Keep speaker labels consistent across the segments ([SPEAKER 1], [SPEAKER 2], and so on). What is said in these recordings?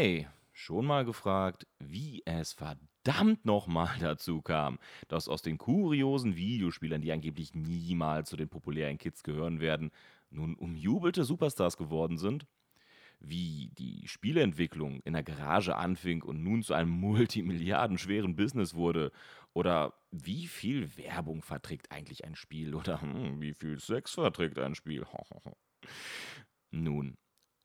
[SPEAKER 1] Hey, schon mal gefragt, wie es verdammt nochmal dazu kam, dass aus den kuriosen Videospielern, die angeblich niemals zu den populären Kids gehören werden, nun umjubelte Superstars geworden sind? Wie die Spieleentwicklung in der Garage anfing und nun zu einem multimilliardenschweren Business wurde? Oder wie viel Werbung verträgt eigentlich ein Spiel? Oder hm, wie viel Sex verträgt ein Spiel? Nun,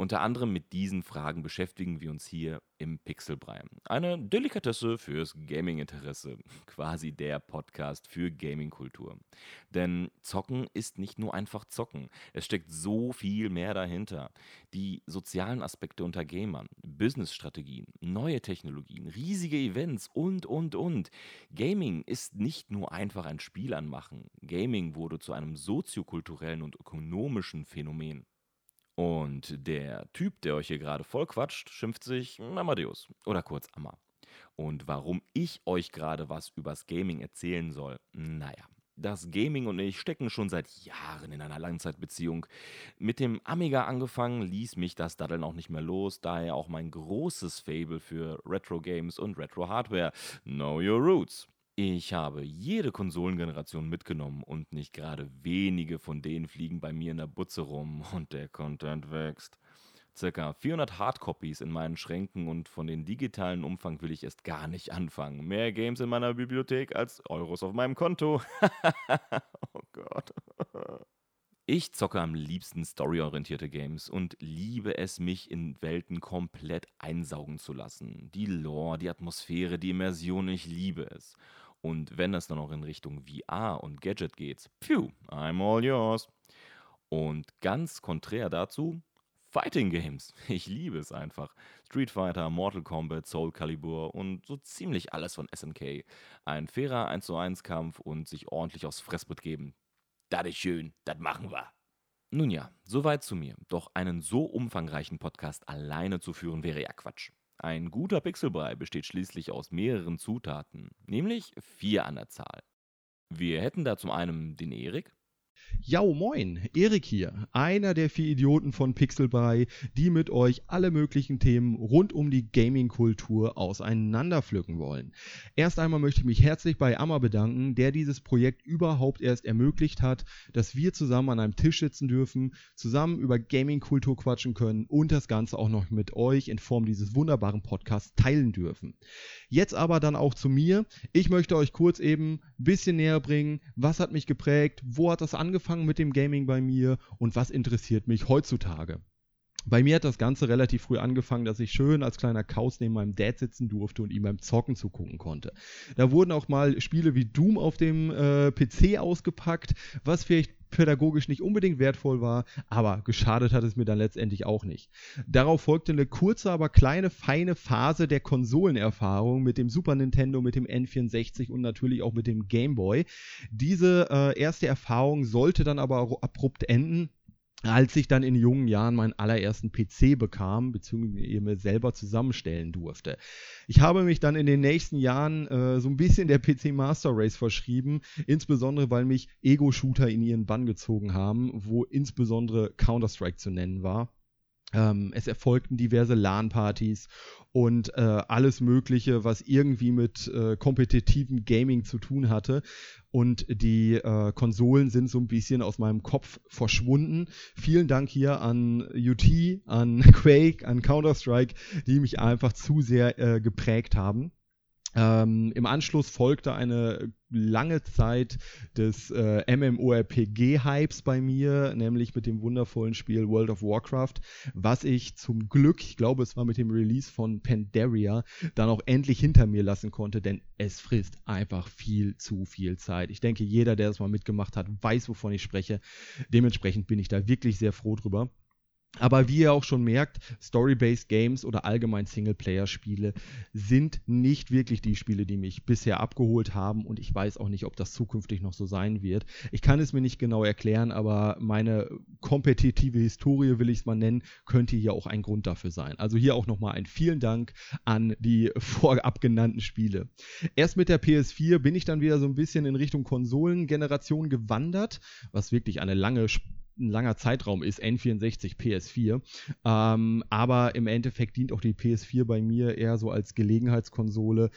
[SPEAKER 1] unter anderem mit diesen Fragen beschäftigen wir uns hier im Pixelbrei. Eine Delikatesse fürs Gaming-Interesse. Quasi der Podcast für Gaming-Kultur. Denn Zocken ist nicht nur einfach Zocken. Es steckt so viel mehr dahinter. Die sozialen Aspekte unter Gamern, Business-Strategien, neue Technologien, riesige Events und, und, und. Gaming ist nicht nur einfach ein Spiel anmachen. Gaming wurde zu einem soziokulturellen und ökonomischen Phänomen. Und der Typ, der euch hier gerade vollquatscht, schimpft sich Amadeus oder kurz Amma. Und warum ich euch gerade was übers Gaming erzählen soll, naja. Das Gaming und ich stecken schon seit Jahren in einer Langzeitbeziehung. Mit dem Amiga angefangen ließ mich das Daddeln auch nicht mehr los, daher auch mein großes Fable für Retro-Games und Retro-Hardware. Know your roots. Ich habe jede Konsolengeneration mitgenommen und nicht gerade wenige von denen fliegen bei mir in der Butze rum und der Content wächst. Circa 400 Hardcopies in meinen Schränken und von den digitalen Umfang will ich erst gar nicht anfangen. Mehr Games in meiner Bibliothek als Euros auf meinem Konto. oh Gott. Ich zocke am liebsten storyorientierte Games und liebe es, mich in Welten komplett einsaugen zu lassen. Die Lore, die Atmosphäre, die Immersion, ich liebe es. Und wenn das dann auch in Richtung VR und Gadget geht, phew, I'm all yours. Und ganz konträr dazu, Fighting Games. Ich liebe es einfach. Street Fighter, Mortal Kombat, Soul Calibur und so ziemlich alles von SNK. Ein fairer 1 zu 1 Kampf und sich ordentlich aufs Fressbrett geben. Das ist schön, das machen wir. Nun ja, soweit zu mir. Doch einen so umfangreichen Podcast alleine zu führen wäre ja Quatsch. Ein guter Pixelbrei besteht schließlich aus mehreren Zutaten, nämlich vier an der Zahl. Wir hätten da zum einen den Erik,
[SPEAKER 2] ja, moin, Erik hier, einer der vier Idioten von Pixelbrei, die mit euch alle möglichen Themen rund um die Gaming-Kultur auseinanderpflücken wollen. Erst einmal möchte ich mich herzlich bei Amma bedanken, der dieses Projekt überhaupt erst ermöglicht hat, dass wir zusammen an einem Tisch sitzen dürfen, zusammen über Gaming-Kultur quatschen können und das Ganze auch noch mit euch in Form dieses wunderbaren Podcasts teilen dürfen. Jetzt aber dann auch zu mir. Ich möchte euch kurz eben ein bisschen näher bringen, was hat mich geprägt, wo hat das angefangen, mit dem Gaming bei mir und was interessiert mich heutzutage? Bei mir hat das Ganze relativ früh angefangen, dass ich schön als kleiner Kauz neben meinem Dad sitzen durfte und ihm beim Zocken zugucken konnte. Da wurden auch mal Spiele wie Doom auf dem äh, PC ausgepackt, was vielleicht pädagogisch nicht unbedingt wertvoll war, aber geschadet hat es mir dann letztendlich auch nicht. Darauf folgte eine kurze, aber kleine, feine Phase der Konsolenerfahrung mit dem Super Nintendo, mit dem N64 und natürlich auch mit dem Game Boy. Diese äh, erste Erfahrung sollte dann aber abrupt enden als ich dann in jungen Jahren meinen allerersten PC bekam, beziehungsweise mir selber zusammenstellen durfte. Ich habe mich dann in den nächsten Jahren äh, so ein bisschen der PC Master Race verschrieben, insbesondere weil mich Ego-Shooter in ihren Bann gezogen haben, wo insbesondere Counter-Strike zu nennen war. Ähm, es erfolgten diverse LAN-Partys und äh, alles Mögliche, was irgendwie mit äh, kompetitivem Gaming zu tun hatte. Und die äh, Konsolen sind so ein bisschen aus meinem Kopf verschwunden. Vielen Dank hier an UT, an Quake, an Counter-Strike, die mich einfach zu sehr äh, geprägt haben. Ähm, Im Anschluss folgte eine lange Zeit des äh, MMORPG-Hypes bei mir, nämlich mit dem wundervollen Spiel World of Warcraft, was ich zum Glück, ich glaube es war mit dem Release von Pandaria, dann auch endlich hinter mir lassen konnte, denn es frisst einfach viel zu viel Zeit. Ich denke, jeder, der das mal mitgemacht hat, weiß, wovon ich spreche. Dementsprechend bin ich da wirklich sehr froh drüber. Aber wie ihr auch schon merkt, Story-Based Games oder allgemein Singleplayer-Spiele sind nicht wirklich die Spiele, die mich bisher abgeholt haben und ich weiß auch nicht, ob das zukünftig noch so sein wird. Ich kann es mir nicht genau erklären, aber meine kompetitive Historie, will ich es mal nennen, könnte hier auch ein Grund dafür sein. Also hier auch nochmal ein vielen Dank an die vorab genannten Spiele. Erst mit der PS4 bin ich dann wieder so ein bisschen in Richtung Konsolengeneration gewandert, was wirklich eine lange ein langer Zeitraum ist, N64, PS4. Ähm, aber im Endeffekt dient auch die PS4 bei mir eher so als Gelegenheitskonsole,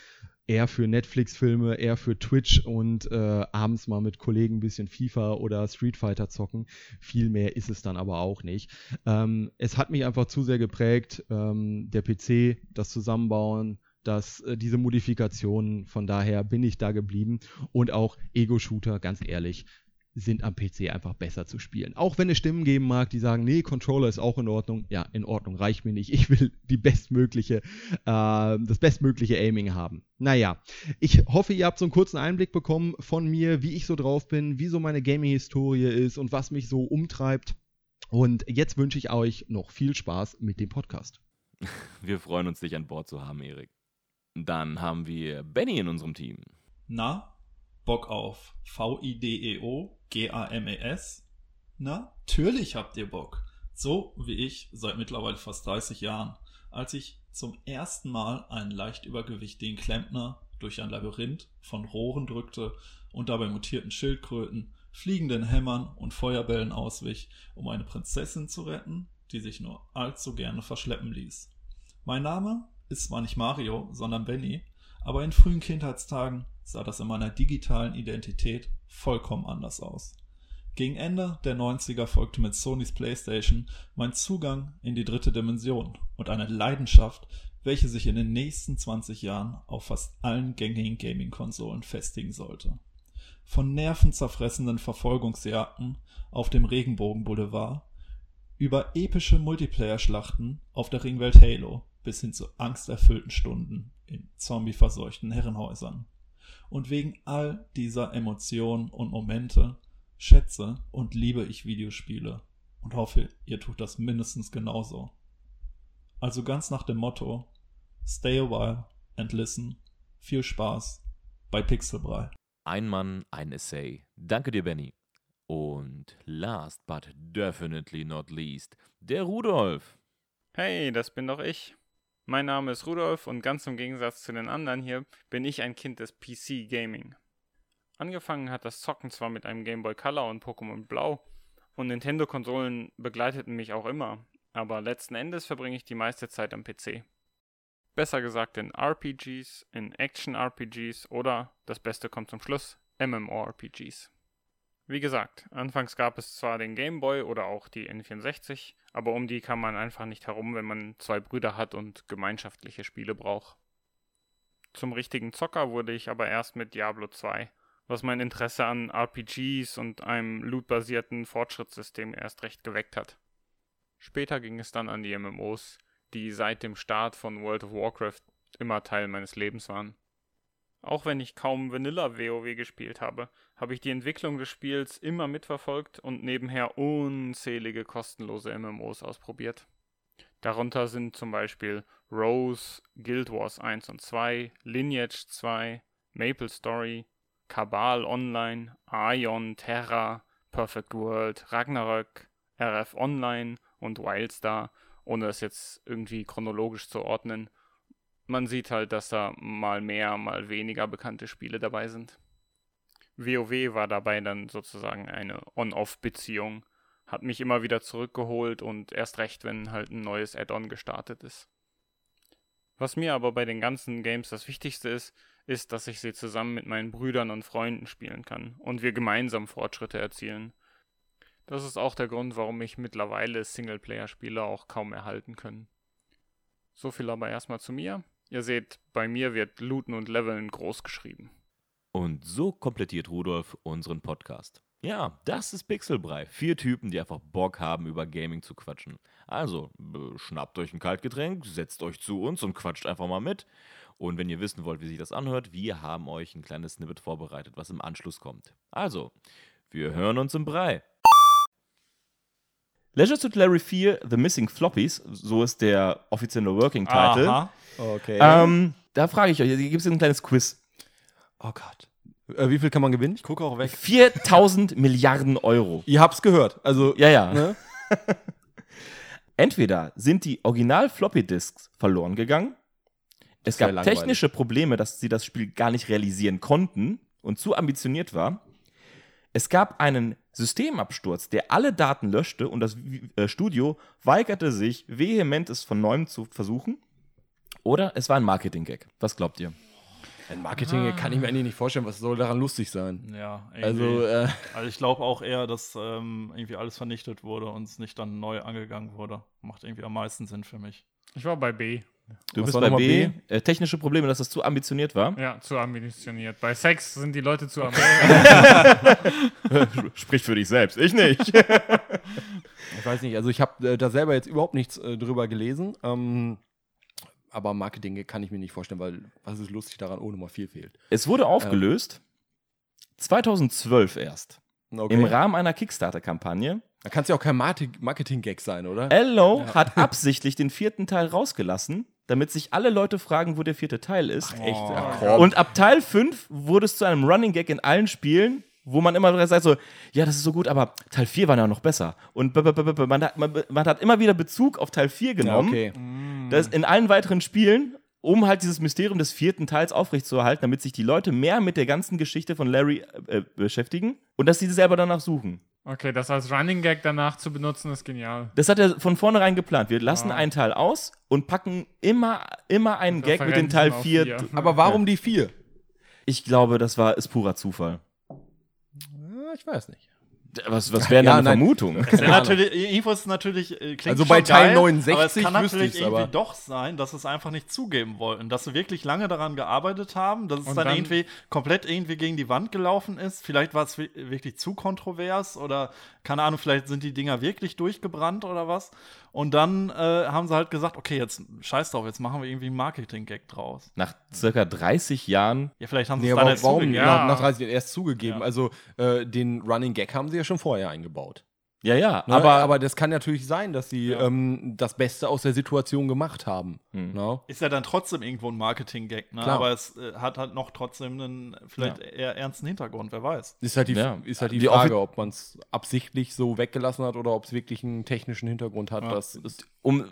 [SPEAKER 2] eher für Netflix-Filme, eher für Twitch und äh, abends mal mit Kollegen ein bisschen FIFA oder Street Fighter zocken. Viel mehr ist es dann aber auch nicht. Ähm, es hat mich einfach zu sehr geprägt, ähm, der PC, das Zusammenbauen, dass äh, diese Modifikationen, von daher bin ich da geblieben und auch Ego-Shooter, ganz ehrlich, sind am PC einfach besser zu spielen. Auch wenn es Stimmen geben mag, die sagen, nee, Controller ist auch in Ordnung. Ja, in Ordnung, reicht mir nicht. Ich will die bestmögliche, äh, das bestmögliche Aiming haben. Naja, ich hoffe, ihr habt so einen kurzen Einblick bekommen von mir, wie ich so drauf bin, wie so meine Gaming-Historie ist und was mich so umtreibt. Und jetzt wünsche ich euch noch viel Spaß mit dem Podcast.
[SPEAKER 1] Wir freuen uns, dich an Bord zu haben, Erik. Dann haben wir Benny in unserem Team.
[SPEAKER 3] Na, Bock auf V-I-D-E-O G-A-M-E-S? Natürlich habt ihr Bock. So wie ich seit mittlerweile fast 30 Jahren, als ich zum ersten Mal einen leicht übergewichtigen Klempner durch ein Labyrinth von Rohren drückte und dabei mutierten Schildkröten, fliegenden Hämmern und Feuerbällen auswich, um eine Prinzessin zu retten, die sich nur allzu gerne verschleppen ließ. Mein Name ist zwar nicht Mario, sondern Benny, aber in frühen Kindheitstagen sah das in meiner digitalen Identität vollkommen anders aus. Gegen Ende der 90er folgte mit Sonys PlayStation mein Zugang in die dritte Dimension und eine Leidenschaft, welche sich in den nächsten 20 Jahren auf fast allen gängigen Gaming-Konsolen festigen sollte. Von nervenzerfressenden Verfolgungsjagden auf dem Regenbogenboulevard über epische Multiplayer-Schlachten auf der Ringwelt Halo bis hin zu angsterfüllten Stunden in zombieverseuchten Herrenhäusern. Und wegen all dieser Emotionen und Momente schätze und liebe ich Videospiele und hoffe, ihr tut das mindestens genauso. Also ganz nach dem Motto Stay a while and listen. Viel Spaß bei Pixelbrei.
[SPEAKER 1] Ein Mann, ein Essay. Danke dir, Benny. Und last but definitely not least, der Rudolf.
[SPEAKER 4] Hey, das bin doch ich. Mein Name ist Rudolf und ganz im Gegensatz zu den anderen hier bin ich ein Kind des PC Gaming. Angefangen hat das Zocken zwar mit einem Game Boy Color und Pokémon Blau und Nintendo-Konsolen begleiteten mich auch immer, aber letzten Endes verbringe ich die meiste Zeit am PC. Besser gesagt in RPGs, in Action-RPGs oder, das Beste kommt zum Schluss, MMORPGs. Wie gesagt, anfangs gab es zwar den Game Boy oder auch die N64, aber um die kann man einfach nicht herum, wenn man zwei Brüder hat und gemeinschaftliche Spiele braucht. Zum richtigen Zocker wurde ich aber erst mit Diablo 2, was mein Interesse an RPGs und einem lootbasierten Fortschrittssystem erst recht geweckt hat. Später ging es dann an die MMOs, die seit dem Start von World of Warcraft immer Teil meines Lebens waren. Auch wenn ich kaum Vanilla WoW gespielt habe, habe ich die Entwicklung des Spiels immer mitverfolgt und nebenher unzählige kostenlose MMOs ausprobiert. Darunter sind zum Beispiel Rose, Guild Wars 1 und 2, Lineage 2, Maple Story, Cabal Online, Aion, Terra, Perfect World, Ragnarök, RF Online und Wildstar, ohne es jetzt irgendwie chronologisch zu ordnen man sieht halt, dass da mal mehr, mal weniger bekannte Spiele dabei sind. WoW war dabei dann sozusagen eine On-Off-Beziehung, hat mich immer wieder zurückgeholt und erst recht, wenn halt ein neues Add-on gestartet ist. Was mir aber bei den ganzen Games das Wichtigste ist, ist, dass ich sie zusammen mit meinen Brüdern und Freunden spielen kann und wir gemeinsam Fortschritte erzielen. Das ist auch der Grund, warum mich mittlerweile Singleplayer-Spiele auch kaum erhalten können. So viel aber erstmal zu mir. Ihr seht, bei mir wird Looten und Leveln groß geschrieben.
[SPEAKER 1] Und so komplettiert Rudolf unseren Podcast. Ja, das ist Pixelbrei. Vier Typen, die einfach Bock haben, über Gaming zu quatschen. Also, schnappt euch ein Kaltgetränk, setzt euch zu uns und quatscht einfach mal mit. Und wenn ihr wissen wollt, wie sich das anhört, wir haben euch ein kleines Snippet vorbereitet, was im Anschluss kommt. Also, wir hören uns im Brei. Leisure Suit Larry 4, The Missing Floppies, so ist der offizielle Working Title. Aha.
[SPEAKER 2] Okay.
[SPEAKER 1] Ähm, da frage ich euch, hier gibt es ein kleines Quiz.
[SPEAKER 2] Oh Gott. Äh, wie viel kann man gewinnen? Ich gucke auch weg.
[SPEAKER 1] 4000 Milliarden Euro.
[SPEAKER 2] Ihr habt's gehört. Also,
[SPEAKER 1] ja, ja. Ne? Entweder sind die Original Floppy Disks verloren gegangen. Es gab technische Probleme, dass sie das Spiel gar nicht realisieren konnten und zu ambitioniert war. Es gab einen Systemabsturz, der alle Daten löschte und das äh, Studio weigerte sich vehement, es von neuem zu versuchen. Oder es war ein Marketing-Gag. Was glaubt ihr?
[SPEAKER 5] Ein Marketing kann ich mir eigentlich nicht vorstellen, was soll daran lustig sein?
[SPEAKER 6] Ja,
[SPEAKER 5] Also, äh,
[SPEAKER 6] Also ich glaube auch eher, dass ähm, irgendwie alles vernichtet wurde und es nicht dann neu angegangen wurde. Macht irgendwie am meisten Sinn für mich.
[SPEAKER 4] Ich war bei B.
[SPEAKER 1] Du
[SPEAKER 5] Was
[SPEAKER 1] bist bei B.
[SPEAKER 5] B?
[SPEAKER 1] Äh, technische Probleme, dass das zu ambitioniert war.
[SPEAKER 4] Ja, zu ambitioniert. Bei Sex sind die Leute zu ambitioniert.
[SPEAKER 1] Sprich für dich selbst, ich nicht.
[SPEAKER 5] Ich weiß nicht, also ich habe äh, da selber jetzt überhaupt nichts äh, drüber gelesen. Ähm, aber Marketing kann ich mir nicht vorstellen, weil was ist lustig daran, ohne mal viel fehlt.
[SPEAKER 1] es wurde aufgelöst. 2012 erst.
[SPEAKER 5] Okay.
[SPEAKER 1] Im Rahmen einer Kickstarter-Kampagne.
[SPEAKER 5] da kann es ja auch kein Marketing-Gag sein, oder?
[SPEAKER 1] Ello hat absichtlich den vierten Teil rausgelassen, damit sich alle Leute fragen, wo der vierte Teil ist.
[SPEAKER 5] Echt?
[SPEAKER 6] Oh.
[SPEAKER 5] Ja, komm.
[SPEAKER 1] Und ab Teil 5 wurde es zu einem Running Gag in allen Spielen, wo man immer sagt so, ja, das ist so gut, aber Teil 4 war ja noch besser. Und b- b- b- b- man hat, man, man hat immer wieder Bezug auf Teil 4
[SPEAKER 5] ja,
[SPEAKER 1] genommen.
[SPEAKER 5] okay.
[SPEAKER 1] Das in allen weiteren Spielen, um halt dieses Mysterium des vierten Teils aufrechtzuerhalten, damit sich die Leute mehr mit der ganzen Geschichte von Larry äh, beschäftigen und dass sie selber danach suchen.
[SPEAKER 4] Okay, das als Running Gag danach zu benutzen, ist genial.
[SPEAKER 1] Das hat er von vornherein geplant. Wir lassen
[SPEAKER 4] Ah.
[SPEAKER 1] einen Teil aus und packen immer, immer einen Gag mit dem Teil
[SPEAKER 4] Referenzen auf
[SPEAKER 1] 4.
[SPEAKER 4] vier.
[SPEAKER 5] Aber warum die vier?
[SPEAKER 1] Ich glaube, das war ist purer Zufall.
[SPEAKER 5] Ja, ich weiß nicht.
[SPEAKER 1] Was, was wäre
[SPEAKER 5] Ja,
[SPEAKER 1] eine
[SPEAKER 5] nein.
[SPEAKER 1] Vermutung?
[SPEAKER 6] Wäre natürlich, irgendwo ist es natürlich, äh, klingt
[SPEAKER 5] Also bei Teil
[SPEAKER 6] geil,
[SPEAKER 5] 69
[SPEAKER 6] aber es kann natürlich irgendwie
[SPEAKER 5] aber-
[SPEAKER 6] doch sein, dass sie es einfach nicht zugeben wollten, dass sie wirklich lange daran gearbeitet haben, dass es dann,
[SPEAKER 4] dann-
[SPEAKER 6] irgendwie komplett irgendwie gegen die Wand gelaufen ist. Vielleicht war es wi- wirklich zu kontrovers oder keine Ahnung, vielleicht sind die Dinger wirklich durchgebrannt oder was. Und dann äh, haben sie halt gesagt, okay, jetzt scheiß drauf, jetzt machen wir irgendwie einen Marketing-Gag draus.
[SPEAKER 1] Nach circa 30 Jahren.
[SPEAKER 6] Ja, vielleicht haben sie
[SPEAKER 5] Nee,
[SPEAKER 6] es dann
[SPEAKER 5] aber
[SPEAKER 6] jetzt
[SPEAKER 5] warum
[SPEAKER 6] zugegeben.
[SPEAKER 4] Ja.
[SPEAKER 5] nach, nach 30 Jahren erst zugegeben?
[SPEAKER 6] Ja.
[SPEAKER 5] Also äh, den Running Gag haben sie ja schon vorher eingebaut.
[SPEAKER 1] Ja, ja,
[SPEAKER 5] Ne?
[SPEAKER 1] aber,
[SPEAKER 5] aber das kann natürlich sein, dass sie
[SPEAKER 6] Ja.
[SPEAKER 5] ähm, das Beste aus der Situation gemacht haben.
[SPEAKER 1] Hm.
[SPEAKER 5] Ne?
[SPEAKER 6] Ist ja dann trotzdem irgendwo ein Marketing-Gag, ne?
[SPEAKER 5] Klar.
[SPEAKER 6] aber es äh, hat halt noch trotzdem einen vielleicht eher ernsten Hintergrund, wer weiß.
[SPEAKER 5] Ist halt die,
[SPEAKER 1] Ja.
[SPEAKER 5] ist halt die,
[SPEAKER 1] Die
[SPEAKER 5] Frage, ob man es absichtlich so weggelassen hat oder ob es wirklich einen technischen Hintergrund hat.
[SPEAKER 6] Ja.
[SPEAKER 5] Das ist,
[SPEAKER 1] um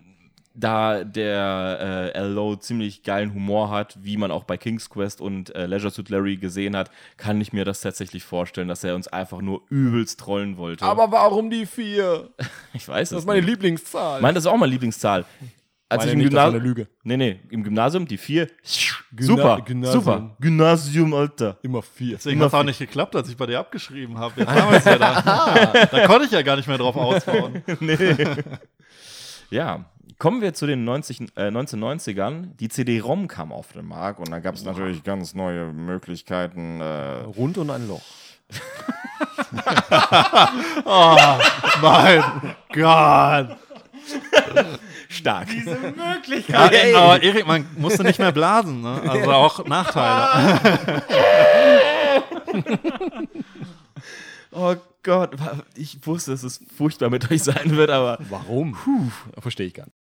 [SPEAKER 1] da der äh, LO ziemlich geilen Humor hat, wie man auch bei King's Quest und äh, Leisure Suit Larry gesehen hat, kann ich mir das tatsächlich vorstellen, dass er uns einfach nur übelst trollen wollte.
[SPEAKER 5] aber warum die vier?
[SPEAKER 1] ich weiß
[SPEAKER 5] Das
[SPEAKER 1] es
[SPEAKER 5] ist meine
[SPEAKER 1] nicht.
[SPEAKER 5] Lieblingszahl.
[SPEAKER 1] Meine, das ist auch meine Lieblingszahl. Als
[SPEAKER 5] Meine
[SPEAKER 1] ich im
[SPEAKER 5] nicht, das war eine
[SPEAKER 1] Gymnasium.
[SPEAKER 5] Lüge.
[SPEAKER 1] Nee, nee, im Gymnasium die vier.
[SPEAKER 5] Gymna-
[SPEAKER 1] super,
[SPEAKER 5] Gymnasium.
[SPEAKER 1] super. Gymnasium, Alter.
[SPEAKER 5] Immer vier.
[SPEAKER 6] Deswegen hat es auch nicht geklappt, als ich bei dir abgeschrieben habe. Jetzt haben wir es ja da. da konnte ich ja gar nicht mehr drauf ausbauen.
[SPEAKER 1] Ja, kommen wir zu den 90, äh, 1990ern. Die CD-ROM kam auf den Markt und da gab es natürlich ganz neue Möglichkeiten. Äh,
[SPEAKER 5] Rund und ein Loch.
[SPEAKER 6] Oh, mein Gott.
[SPEAKER 1] stark.
[SPEAKER 6] Ja, aber Erik, man musste nicht mehr blasen, ne? Also auch Nachteile.
[SPEAKER 1] Oh Gott, ich wusste, dass es furchtbar mit euch sein wird, aber
[SPEAKER 5] Warum? Verstehe ich gar nicht.